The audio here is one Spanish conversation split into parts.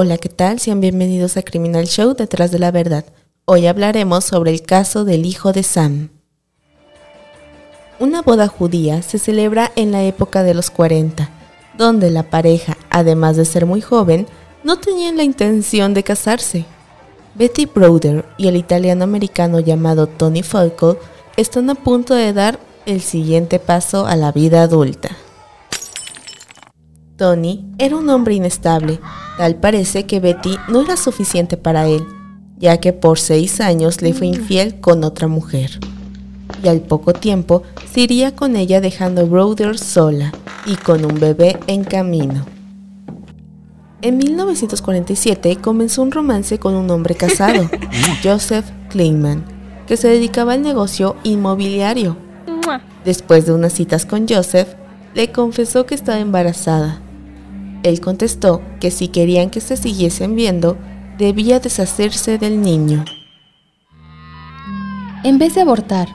Hola, ¿qué tal? Sean bienvenidos a Criminal Show Detrás de la Verdad. Hoy hablaremos sobre el caso del hijo de Sam. Una boda judía se celebra en la época de los 40, donde la pareja, además de ser muy joven, no tenían la intención de casarse. Betty Browder y el italiano americano llamado Tony Falco están a punto de dar el siguiente paso a la vida adulta. Tony era un hombre inestable, tal parece que Betty no era suficiente para él, ya que por seis años le fue infiel con otra mujer. Y al poco tiempo se iría con ella dejando a Browder sola y con un bebé en camino. En 1947 comenzó un romance con un hombre casado, Joseph Klingman, que se dedicaba al negocio inmobiliario. Después de unas citas con Joseph, le confesó que estaba embarazada. Él contestó que si querían que se siguiesen viendo, debía deshacerse del niño. En vez de abortar,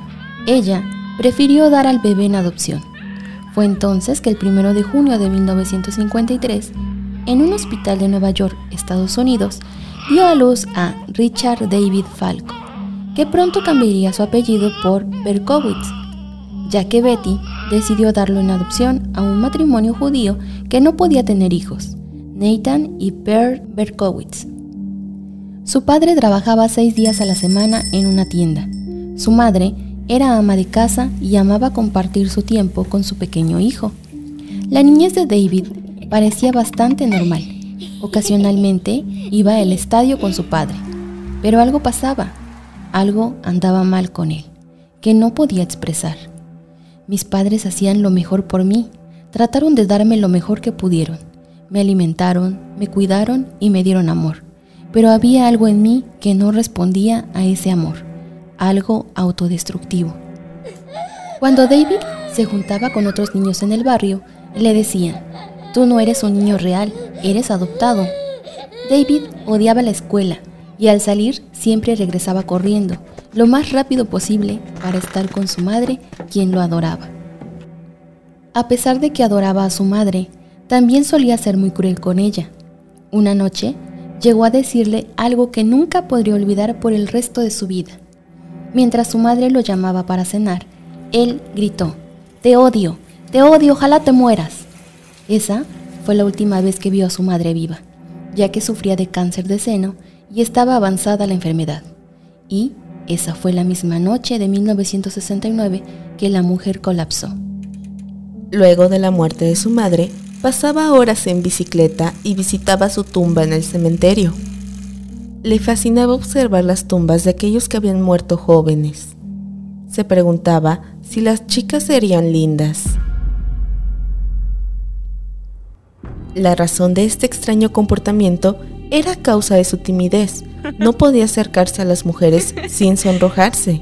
ella prefirió dar al bebé en adopción. Fue entonces que el 1 de junio de 1953 en un hospital de Nueva York, Estados Unidos, dio a luz a Richard David Falco, que pronto cambiaría su apellido por Berkowitz, ya que Betty decidió darlo en adopción a un matrimonio judío que no podía tener hijos, Nathan y Per Berkowitz. Su padre trabajaba seis días a la semana en una tienda. Su madre era ama de casa y amaba compartir su tiempo con su pequeño hijo. La niñez de David parecía bastante normal. Ocasionalmente iba al estadio con su padre, pero algo pasaba, algo andaba mal con él, que no podía expresar. Mis padres hacían lo mejor por mí, trataron de darme lo mejor que pudieron. Me alimentaron, me cuidaron y me dieron amor, pero había algo en mí que no respondía a ese amor, algo autodestructivo. Cuando David se juntaba con otros niños en el barrio, le decían, Tú no eres un niño real, eres adoptado. David odiaba la escuela y al salir siempre regresaba corriendo, lo más rápido posible, para estar con su madre, quien lo adoraba. A pesar de que adoraba a su madre, también solía ser muy cruel con ella. Una noche, llegó a decirle algo que nunca podría olvidar por el resto de su vida. Mientras su madre lo llamaba para cenar, él gritó, Te odio, te odio, ojalá te mueras. Esa fue la última vez que vio a su madre viva, ya que sufría de cáncer de seno y estaba avanzada la enfermedad. Y esa fue la misma noche de 1969 que la mujer colapsó. Luego de la muerte de su madre, pasaba horas en bicicleta y visitaba su tumba en el cementerio. Le fascinaba observar las tumbas de aquellos que habían muerto jóvenes. Se preguntaba si las chicas serían lindas. La razón de este extraño comportamiento era causa de su timidez. No podía acercarse a las mujeres sin sonrojarse.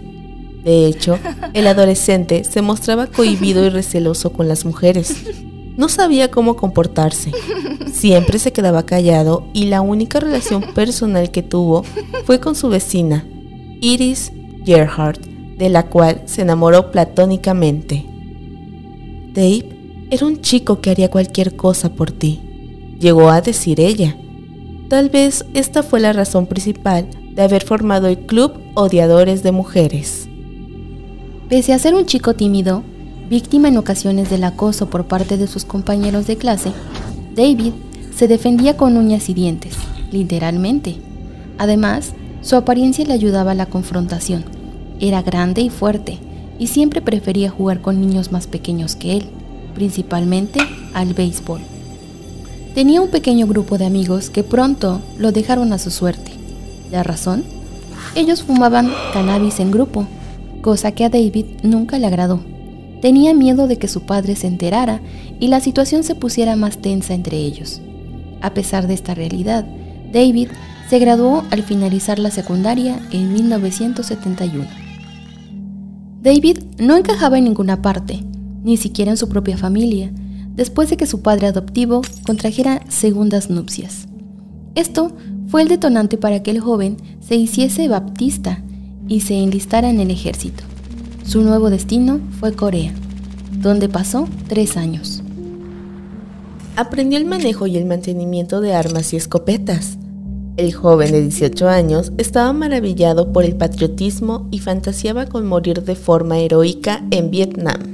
De hecho, el adolescente se mostraba cohibido y receloso con las mujeres. No sabía cómo comportarse. Siempre se quedaba callado y la única relación personal que tuvo fue con su vecina, Iris Gerhardt, de la cual se enamoró platónicamente. Dave era un chico que haría cualquier cosa por ti, llegó a decir ella. Tal vez esta fue la razón principal de haber formado el Club Odiadores de Mujeres. Pese a ser un chico tímido, víctima en ocasiones del acoso por parte de sus compañeros de clase, David se defendía con uñas y dientes, literalmente. Además, su apariencia le ayudaba a la confrontación. Era grande y fuerte, y siempre prefería jugar con niños más pequeños que él principalmente al béisbol. Tenía un pequeño grupo de amigos que pronto lo dejaron a su suerte. ¿La razón? Ellos fumaban cannabis en grupo, cosa que a David nunca le agradó. Tenía miedo de que su padre se enterara y la situación se pusiera más tensa entre ellos. A pesar de esta realidad, David se graduó al finalizar la secundaria en 1971. David no encajaba en ninguna parte ni siquiera en su propia familia, después de que su padre adoptivo contrajera segundas nupcias. Esto fue el detonante para que el joven se hiciese baptista y se enlistara en el ejército. Su nuevo destino fue Corea, donde pasó tres años. aprendió el manejo y el mantenimiento de armas y escopetas. El joven de 18 años estaba maravillado por el patriotismo y fantaseaba con morir de forma heroica en Vietnam.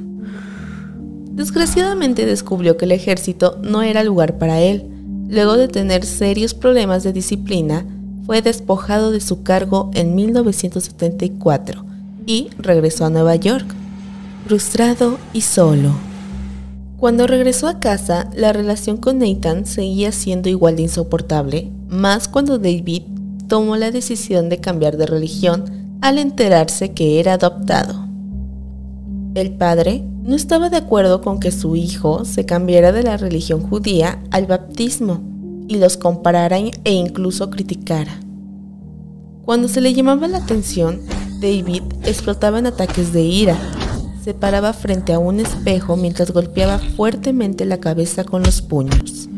Desgraciadamente descubrió que el ejército no era lugar para él. Luego de tener serios problemas de disciplina, fue despojado de su cargo en 1974 y regresó a Nueva York, frustrado y solo. Cuando regresó a casa, la relación con Nathan seguía siendo igual de insoportable, más cuando David tomó la decisión de cambiar de religión al enterarse que era adoptado. El padre no estaba de acuerdo con que su hijo se cambiara de la religión judía al baptismo y los comparara e incluso criticara. Cuando se le llamaba la atención, David explotaba en ataques de ira se paraba frente a un espejo mientras golpeaba fuertemente la cabeza con los puños.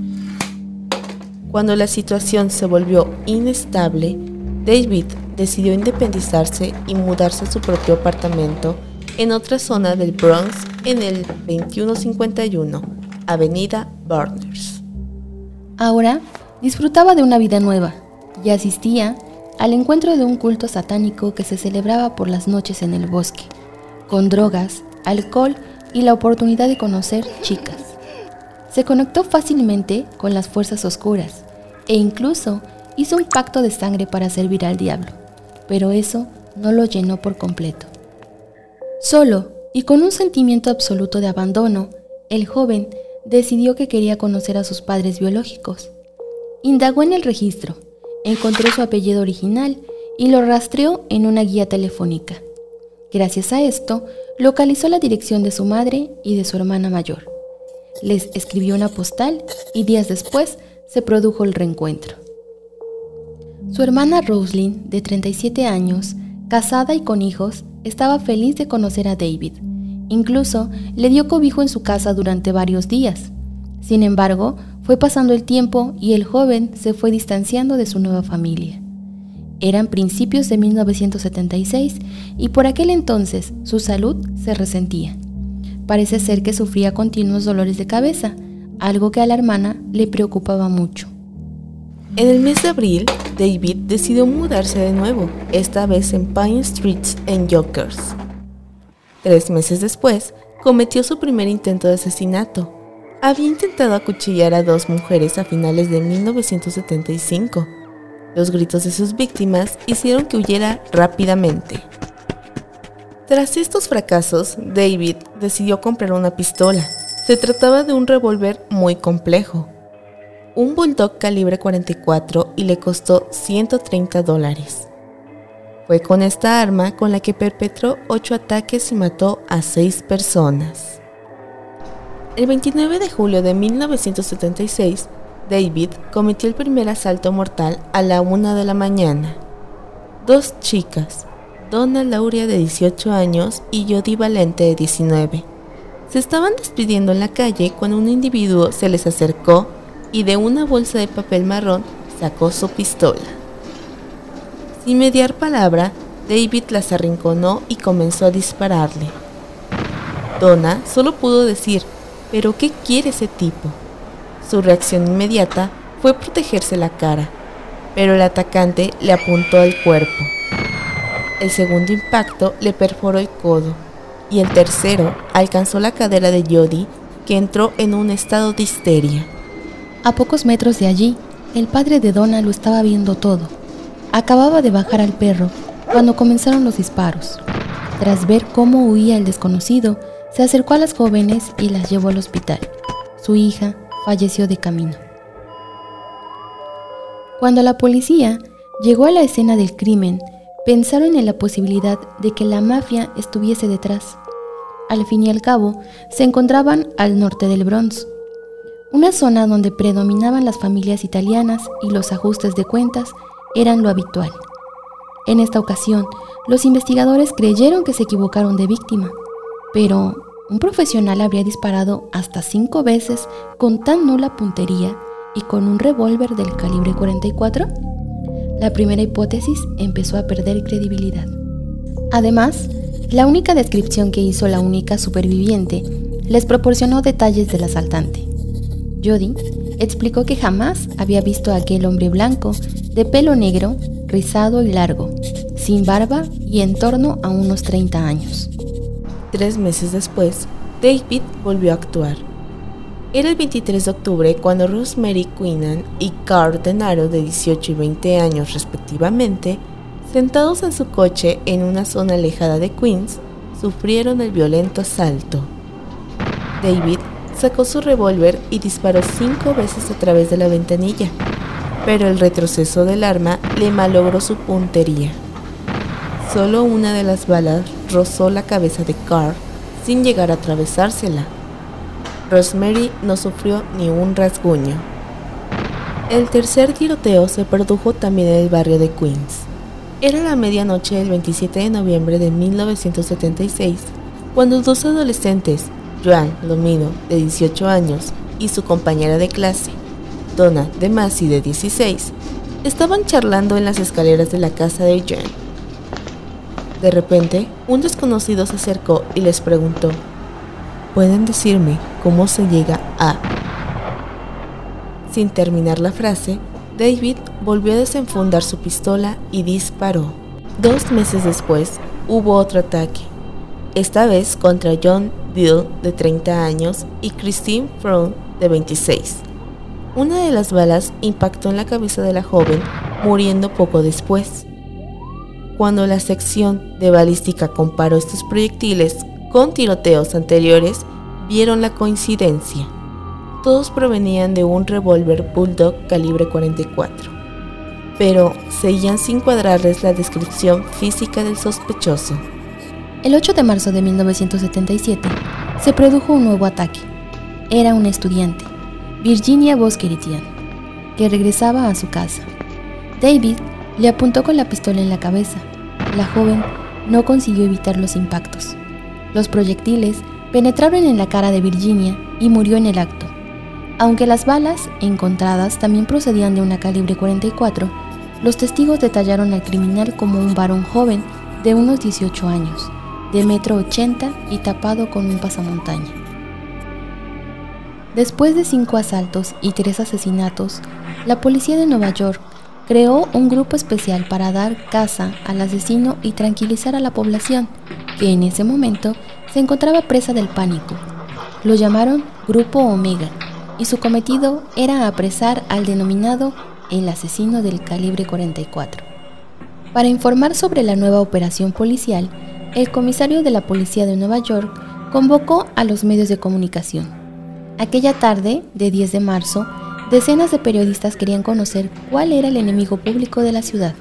Cuando la situación se volvió inestable, David decidió independizarse y mudarse a su propio apartamento en otra zona del Bronx en el 2151, Avenida Burners. Ahora disfrutaba de una vida nueva y asistía al encuentro de un culto satánico que se celebraba por las noches en el bosque con drogas, alcohol y la oportunidad de conocer chicas. Se conectó fácilmente con las fuerzas oscuras e incluso hizo un pacto de sangre para servir al diablo, pero eso no lo llenó por completo. Solo y con un sentimiento absoluto de abandono, el joven decidió que quería conocer a sus padres biológicos. Indagó en el registro, encontró su apellido original y lo rastreó en una guía telefónica. Gracias a esto, localizó la dirección de su madre y de su hermana mayor. Les escribió una postal y días después se produjo el reencuentro. Su hermana Roslyn, de 37 años, casada y con hijos, estaba feliz de conocer a David. Incluso le dio cobijo en su casa durante varios días. Sin embargo, fue pasando el tiempo y el joven se fue distanciando de su nueva familia. Eran principios de 1976 y por aquel entonces su salud se resentía. Parece ser que sufría continuos dolores de cabeza, algo que a la hermana le preocupaba mucho. En el mes de abril, David decidió mudarse de nuevo, esta vez en Pine Street en Yonkers. Tres meses después, cometió su primer intento de asesinato. Había intentado acuchillar a dos mujeres a finales de 1975 los gritos de sus víctimas hicieron que huyera rápidamente. Tras estos fracasos, David decidió comprar una pistola. Se trataba de un revólver muy complejo, un Bulldog calibre 44 y le costó 130 dólares. Fue con esta arma con la que perpetró ocho ataques y mató a seis personas. El 29 de julio de 1976, David cometió el primer asalto mortal a la una de la mañana. Dos chicas, Donna Lauria de 18 años y Jody Valente de 19, se estaban despidiendo en la calle cuando un individuo se les acercó y de una bolsa de papel marrón sacó su pistola. Sin mediar palabra, David las arrinconó y comenzó a dispararle. Donna solo pudo decir, ¿pero qué quiere ese tipo? Su reacción inmediata fue protegerse la cara, pero el atacante le apuntó al cuerpo. El segundo impacto le perforó el codo y el tercero alcanzó la cadera de Jody, que entró en un estado de histeria. A pocos metros de allí, el padre de Donna lo estaba viendo todo. Acababa de bajar al perro cuando comenzaron los disparos. Tras ver cómo huía el desconocido, se acercó a las jóvenes y las llevó al hospital. Su hija, falleció de camino. Cuando la policía llegó a la escena del crimen, pensaron en la posibilidad de que la mafia estuviese detrás. Al fin y al cabo, se encontraban al norte del Bronx, una zona donde predominaban las familias italianas y los ajustes de cuentas eran lo habitual. En esta ocasión, los investigadores creyeron que se equivocaron de víctima, pero un profesional habría disparado hasta cinco veces con tan nula puntería y con un revólver del calibre 44? La primera hipótesis empezó a perder credibilidad. Además, la única descripción que hizo la única superviviente les proporcionó detalles del asaltante. Jody explicó que jamás había visto a aquel hombre blanco, de pelo negro, rizado y largo, sin barba y en torno a unos 30 años. Tres meses después, David volvió a actuar. Era el 23 de octubre cuando Rosemary Quinnan y Carl Denaro, de 18 y 20 años respectivamente, sentados en su coche en una zona alejada de Queens, sufrieron el violento asalto. David sacó su revólver y disparó cinco veces a través de la ventanilla, pero el retroceso del arma le malogró su puntería. Solo una de las balas rozó la cabeza de Carr sin llegar a atravesársela. Rosemary no sufrió ni un rasguño. El tercer tiroteo se produjo también en el barrio de Queens. Era la medianoche del 27 de noviembre de 1976 cuando dos adolescentes, Joan Lomino, de 18 años, y su compañera de clase, Donna de Masi, de 16, estaban charlando en las escaleras de la casa de Joan. De repente, un desconocido se acercó y les preguntó, ¿pueden decirme cómo se llega a... Sin terminar la frase, David volvió a desenfundar su pistola y disparó. Dos meses después, hubo otro ataque, esta vez contra John Dill, de 30 años, y Christine Fromm, de 26. Una de las balas impactó en la cabeza de la joven, muriendo poco después. Cuando la sección de balística comparó estos proyectiles con tiroteos anteriores, vieron la coincidencia. Todos provenían de un revólver Bulldog calibre 44, pero seguían sin cuadrarles la descripción física del sospechoso. El 8 de marzo de 1977 se produjo un nuevo ataque. Era una estudiante, Virginia Bosqueritian, que regresaba a su casa. David le apuntó con la pistola en la cabeza. La joven no consiguió evitar los impactos. Los proyectiles penetraron en la cara de Virginia y murió en el acto. Aunque las balas encontradas también procedían de una calibre 44, los testigos detallaron al criminal como un varón joven de unos 18 años de metro 80 y tapado con un pasamontaña. Después de cinco asaltos y tres asesinatos, la policía de Nueva York creó un grupo especial para dar caza al asesino y tranquilizar a la población, que en ese momento se encontraba presa del pánico. Lo llamaron Grupo Omega y su cometido era apresar al denominado el asesino del calibre 44. Para informar sobre la nueva operación policial, el comisario de la policía de Nueva York convocó a los medios de comunicación. Aquella tarde, de 10 de marzo, decenas de periodistas querían conocer cuál era el enemigo público de la ciudad.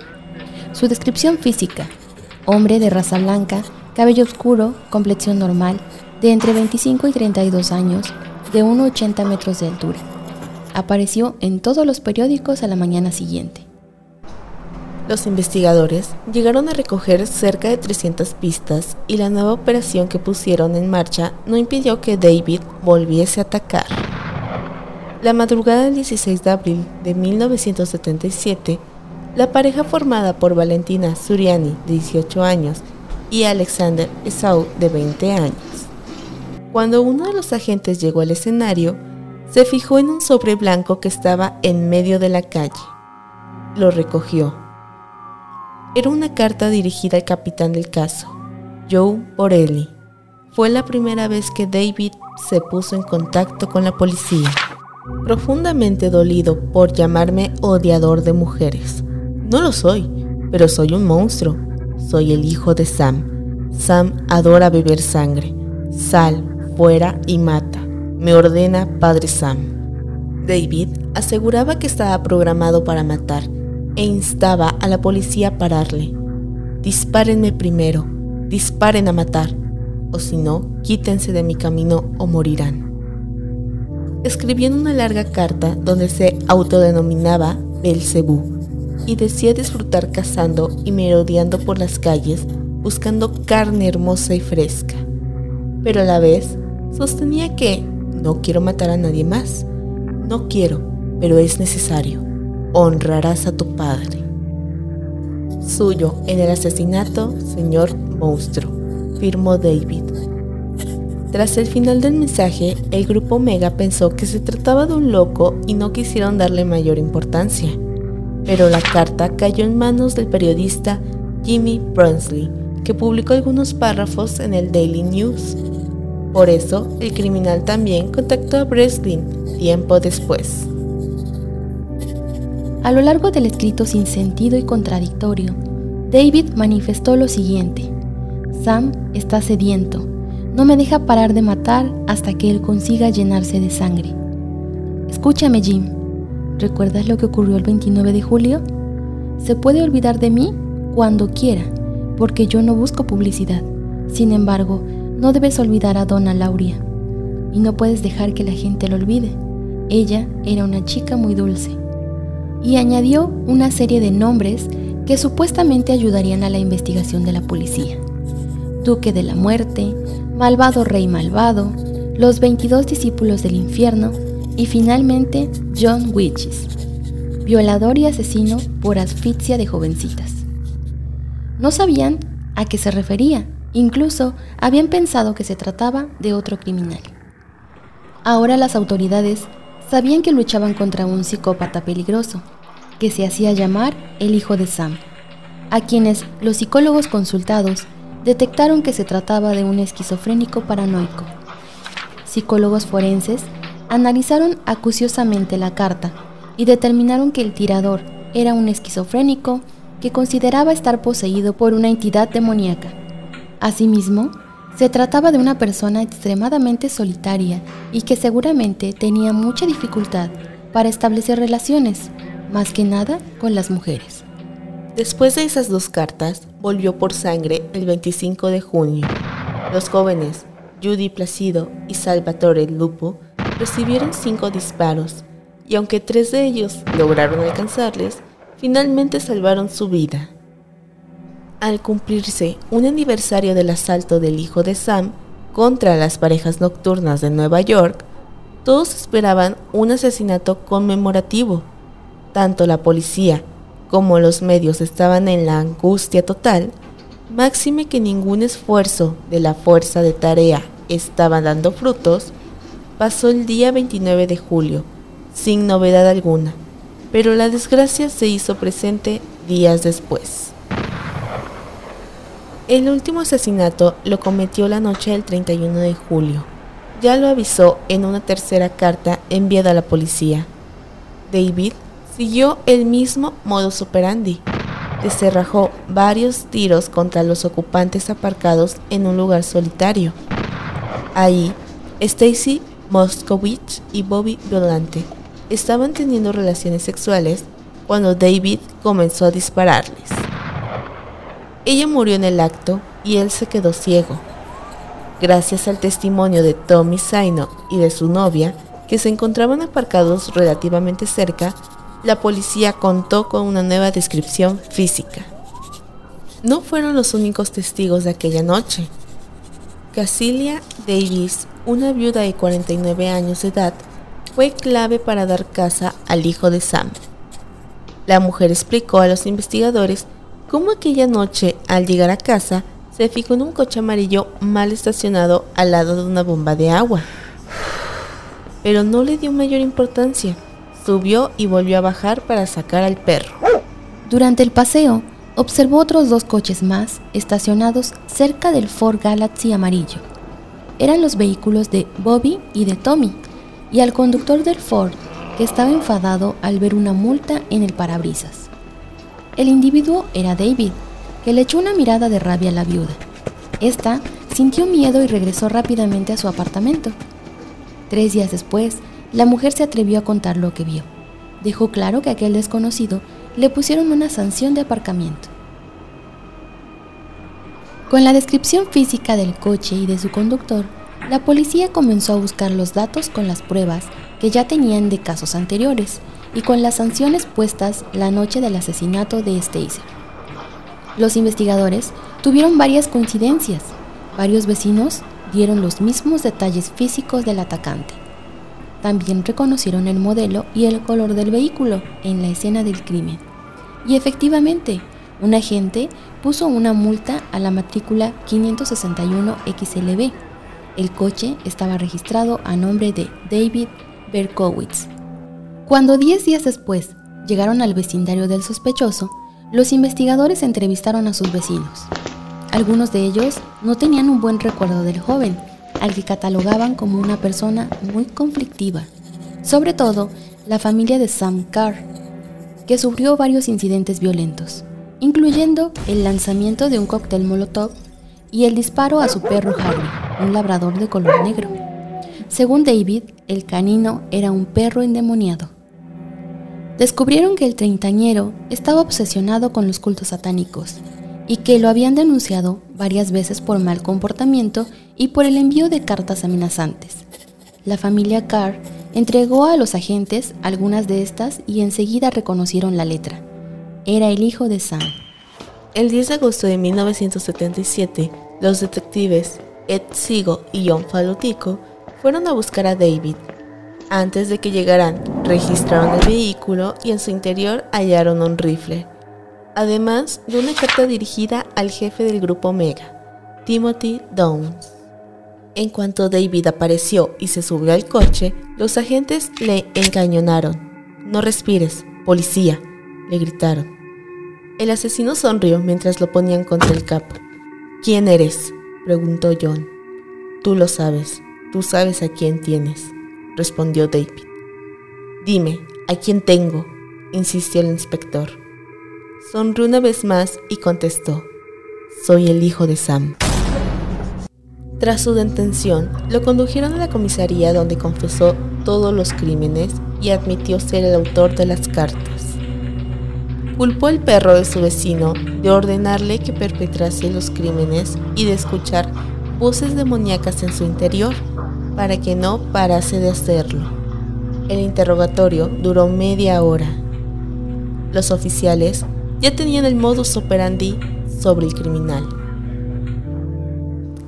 Su descripción física, hombre de raza blanca, cabello oscuro, complexión normal, de entre 25 y 32 años, de 1,80 metros de altura. Apareció en todos los periódicos a la mañana siguiente. Los investigadores llegaron a recoger cerca de 300 pistas y la nueva operación que pusieron en marcha no impidió que David volviese a atacar. La madrugada del 16 de abril de 1977, la pareja formada por Valentina Suriani, de 18 años, y Alexander Esau, de 20 años. Cuando uno de los agentes llegó al escenario, se fijó en un sobre blanco que estaba en medio de la calle. Lo recogió era una carta dirigida al capitán del caso, Joe Borelli. Fue la primera vez que David se puso en contacto con la policía. Profundamente dolido por llamarme odiador de mujeres. No lo soy, pero soy un monstruo. Soy el hijo de Sam. Sam adora beber sangre. Sal, fuera y mata. Me ordena Padre Sam. David aseguraba que estaba programado para matar e instaba a la policía a pararle. Dispárenme primero, disparen a matar, o si no, quítense de mi camino o morirán. Escribió en una larga carta donde se autodenominaba Belcebú y decía disfrutar cazando y merodeando por las calles buscando carne hermosa y fresca. Pero a la vez sostenía que no quiero matar a nadie más. No quiero, pero es necesario honrarás a tu padre. Suyo en el asesinato, señor monstruo, firmó David. Tras el final del mensaje, el grupo Mega pensó que se trataba de un loco y no quisieron darle mayor importancia. Pero la carta cayó en manos del periodista Jimmy Brunsley, que publicó algunos párrafos en el Daily News. Por eso, el criminal también contactó a Breslin tiempo después. A lo largo del escrito sin sentido y contradictorio, David manifestó lo siguiente. Sam está sediento. No me deja parar de matar hasta que él consiga llenarse de sangre. Escúchame, Jim. ¿Recuerdas lo que ocurrió el 29 de julio? Se puede olvidar de mí cuando quiera, porque yo no busco publicidad. Sin embargo, no debes olvidar a Donna Lauria. Y no puedes dejar que la gente lo olvide. Ella era una chica muy dulce. Y añadió una serie de nombres que supuestamente ayudarían a la investigación de la policía. Duque de la Muerte, Malvado Rey Malvado, los 22 discípulos del infierno y finalmente John Witches, violador y asesino por asfixia de jovencitas. No sabían a qué se refería, incluso habían pensado que se trataba de otro criminal. Ahora las autoridades sabían que luchaban contra un psicópata peligroso, que se hacía llamar el hijo de Sam, a quienes los psicólogos consultados detectaron que se trataba de un esquizofrénico paranoico. Psicólogos forenses analizaron acuciosamente la carta y determinaron que el tirador era un esquizofrénico que consideraba estar poseído por una entidad demoníaca. Asimismo, se trataba de una persona extremadamente solitaria y que seguramente tenía mucha dificultad para establecer relaciones, más que nada con las mujeres. Después de esas dos cartas, volvió por sangre el 25 de junio. Los jóvenes, Judy Placido y Salvatore Lupo, recibieron cinco disparos, y aunque tres de ellos lograron alcanzarles, finalmente salvaron su vida. Al cumplirse un aniversario del asalto del hijo de Sam contra las parejas nocturnas de Nueva York, todos esperaban un asesinato conmemorativo. Tanto la policía como los medios estaban en la angustia total, máxime que ningún esfuerzo de la fuerza de tarea estaba dando frutos, pasó el día 29 de julio, sin novedad alguna, pero la desgracia se hizo presente días después. El último asesinato lo cometió la noche del 31 de julio. Ya lo avisó en una tercera carta enviada a la policía. David siguió el mismo modus operandi. Deserrajó varios tiros contra los ocupantes aparcados en un lugar solitario. Ahí, Stacy Moskowitz y Bobby Violante estaban teniendo relaciones sexuales cuando David comenzó a dispararles. Ella murió en el acto y él se quedó ciego. Gracias al testimonio de Tommy Saino y de su novia, que se encontraban aparcados relativamente cerca, la policía contó con una nueva descripción física. No fueron los únicos testigos de aquella noche. Casilia Davis, una viuda de 49 años de edad, fue clave para dar caza al hijo de Sam. La mujer explicó a los investigadores cómo aquella noche, al llegar a casa, se fijó en un coche amarillo mal estacionado al lado de una bomba de agua. Pero no le dio mayor importancia. Subió y volvió a bajar para sacar al perro. Durante el paseo, observó otros dos coches más estacionados cerca del Ford Galaxy amarillo. Eran los vehículos de Bobby y de Tommy, y al conductor del Ford, que estaba enfadado al ver una multa en el parabrisas. El individuo era David, que le echó una mirada de rabia a la viuda. Esta sintió miedo y regresó rápidamente a su apartamento. Tres días después, la mujer se atrevió a contar lo que vio. Dejó claro que aquel desconocido le pusieron una sanción de aparcamiento. Con la descripción física del coche y de su conductor, la policía comenzó a buscar los datos con las pruebas que ya tenían de casos anteriores y con las sanciones puestas la noche del asesinato de Stacer. Los investigadores tuvieron varias coincidencias. Varios vecinos dieron los mismos detalles físicos del atacante. También reconocieron el modelo y el color del vehículo en la escena del crimen. Y efectivamente, un agente puso una multa a la matrícula 561 XLB El coche estaba registrado a nombre de David Berkowitz. Cuando 10 días después llegaron al vecindario del sospechoso, los investigadores entrevistaron a sus vecinos. Algunos de ellos no tenían un buen recuerdo del joven, al que catalogaban como una persona muy conflictiva. Sobre todo, la familia de Sam Carr, que sufrió varios incidentes violentos, incluyendo el lanzamiento de un cóctel molotov y el disparo a su perro Harry, un labrador de color negro. Según David, el canino era un perro endemoniado. Descubrieron que el treintañero estaba obsesionado con los cultos satánicos y que lo habían denunciado varias veces por mal comportamiento y por el envío de cartas amenazantes. La familia Carr entregó a los agentes algunas de estas y enseguida reconocieron la letra. Era el hijo de Sam. El 10 de agosto de 1977, los detectives Ed Sigo y John Falutico fueron a buscar a David. Antes de que llegaran, registraron el vehículo y en su interior hallaron un rifle, además de una carta dirigida al jefe del grupo Omega, Timothy Downs. En cuanto David apareció y se subió al coche, los agentes le encañonaron. No respires, policía, le gritaron. El asesino sonrió mientras lo ponían contra el capo. ¿Quién eres? preguntó John. Tú lo sabes, tú sabes a quién tienes, respondió David. Dime, ¿a quién tengo? insistió el inspector. Sonrió una vez más y contestó, soy el hijo de Sam. Tras su detención, lo condujeron a la comisaría donde confesó todos los crímenes y admitió ser el autor de las cartas. Culpó al perro de su vecino de ordenarle que perpetrase los crímenes y de escuchar voces demoníacas en su interior para que no parase de hacerlo. El interrogatorio duró media hora. Los oficiales ya tenían el modus operandi sobre el criminal.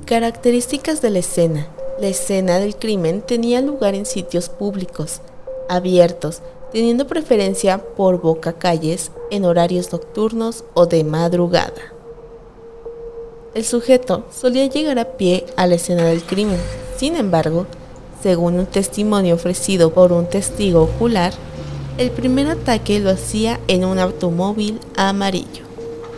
Características de la escena. La escena del crimen tenía lugar en sitios públicos, abiertos, teniendo preferencia por boca calles en horarios nocturnos o de madrugada. El sujeto solía llegar a pie a la escena del crimen. Sin embargo, según un testimonio ofrecido por un testigo ocular, el primer ataque lo hacía en un automóvil amarillo.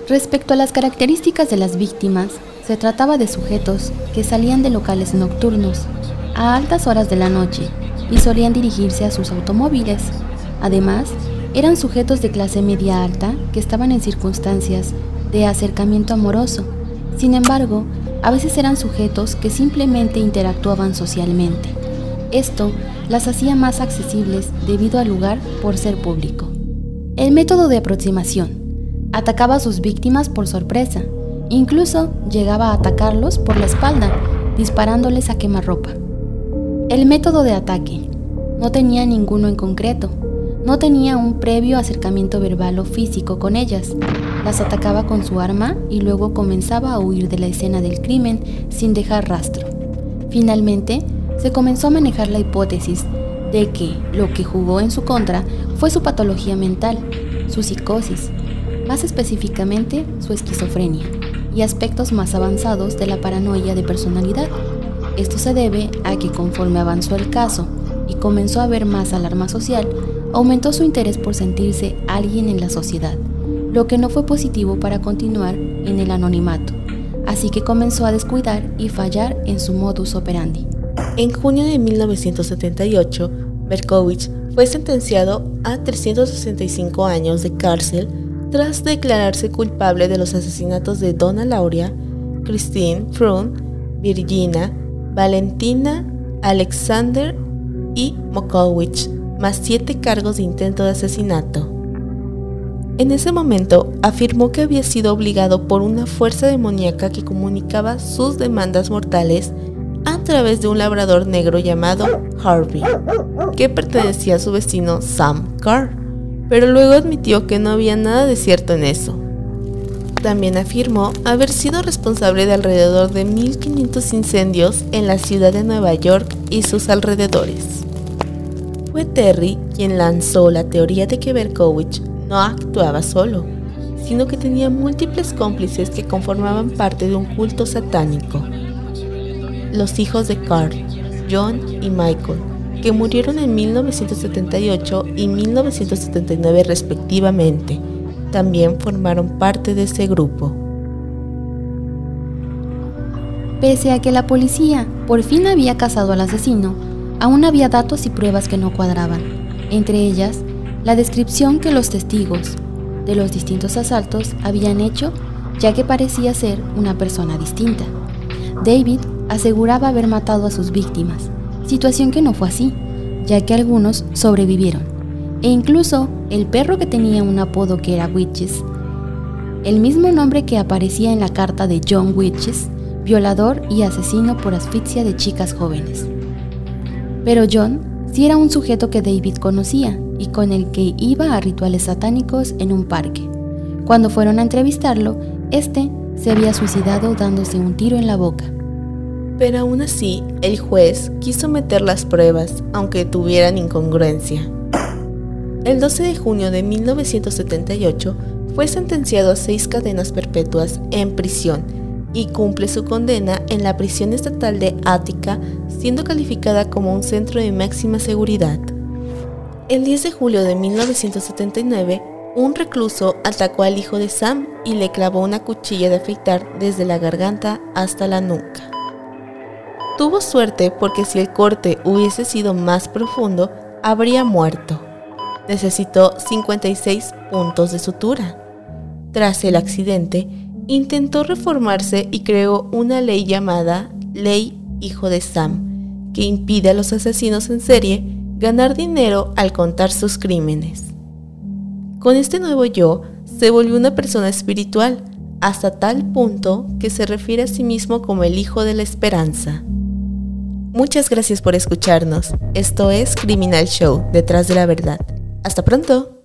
Respecto a las características de las víctimas, se trataba de sujetos que salían de locales nocturnos a altas horas de la noche y solían dirigirse a sus automóviles. Además, eran sujetos de clase media alta que estaban en circunstancias de acercamiento amoroso. Sin embargo, a veces eran sujetos que simplemente interactuaban socialmente. Esto las hacía más accesibles debido al lugar por ser público. El método de aproximación. Atacaba a sus víctimas por sorpresa, Incluso llegaba a atacarlos por la espalda, disparándoles a quemarropa. El método de ataque. No tenía ninguno en concreto. No tenía un previo acercamiento verbal o físico con ellas. Las atacaba con su arma y luego comenzaba a huir de la escena del crimen sin dejar rastro. Finalmente, se comenzó a manejar la hipótesis de que lo que jugó en su contra fue su patología mental, su psicosis, más específicamente su esquizofrenia y aspectos más avanzados de la paranoia de personalidad. Esto se debe a que conforme avanzó el caso y comenzó a haber más alarma social, aumentó su interés por sentirse alguien en la sociedad, lo que no fue positivo para continuar en el anonimato, así que comenzó a descuidar y fallar en su modus operandi. En junio de 1978, Berkowitz fue sentenciado a 365 años de cárcel tras declararse culpable de los asesinatos de Donna Lauria, Christine Frun, Virginia, Valentina, Alexander y Mokowicz, más siete cargos de intento de asesinato. En ese momento afirmó que había sido obligado por una fuerza demoníaca que comunicaba sus demandas mortales a través de un labrador negro llamado Harvey, que pertenecía a su vecino Sam Carr pero luego admitió que no había nada de cierto en eso. También afirmó haber sido responsable de alrededor de 1.500 incendios en la ciudad de Nueva York y sus alrededores. Fue Terry quien lanzó la teoría de que Berkowitz no actuaba solo, sino que tenía múltiples cómplices que conformaban parte de un culto satánico. los hijos de Carl, John y Michael, que murieron en 1978 y 1979 respectivamente. También formaron parte de ese grupo. Pese a que la policía por fin había cazado al asesino, aún había datos y pruebas que no cuadraban, entre ellas la descripción que los testigos de los distintos asaltos habían hecho, ya que parecía ser una persona distinta. David aseguraba haber matado a sus víctimas, situación que no fue así, ya que algunos sobrevivieron, e incluso el perro que tenía un apodo que era Witches, el mismo nombre que aparecía en la carta de John Witches, violador y asesino por asfixia de chicas jóvenes. Pero John sí era un sujeto que David conocía con el que iba a rituales satánicos en un parque. Cuando fueron a entrevistarlo, este se había suicidado dándose un tiro en la boca. Pero aún así, el juez quiso meter las pruebas, aunque tuvieran incongruencia. El 12 de junio de 1978 fue sentenciado a seis cadenas perpetuas en prisión y cumple su condena en la prisión estatal de Ática, siendo calificada como un centro de máxima seguridad. El 10 de julio de 1979, un recluso atacó al hijo de Sam y le clavó una cuchilla de afeitar desde la garganta hasta la nuca. Tuvo suerte porque si el corte hubiese sido más profundo, habría muerto. Necesitó 56 puntos de sutura. Tras el accidente, intentó reformarse y creó una ley llamada Ley Hijo de Sam, que impide a los asesinos en serie ganar dinero al contar sus crímenes. Con este nuevo yo, se volvió una persona espiritual, hasta tal punto que se refiere a sí mismo como el Hijo de la Esperanza. Muchas gracias por escucharnos. Esto es Criminal Show, detrás de la verdad. Hasta pronto.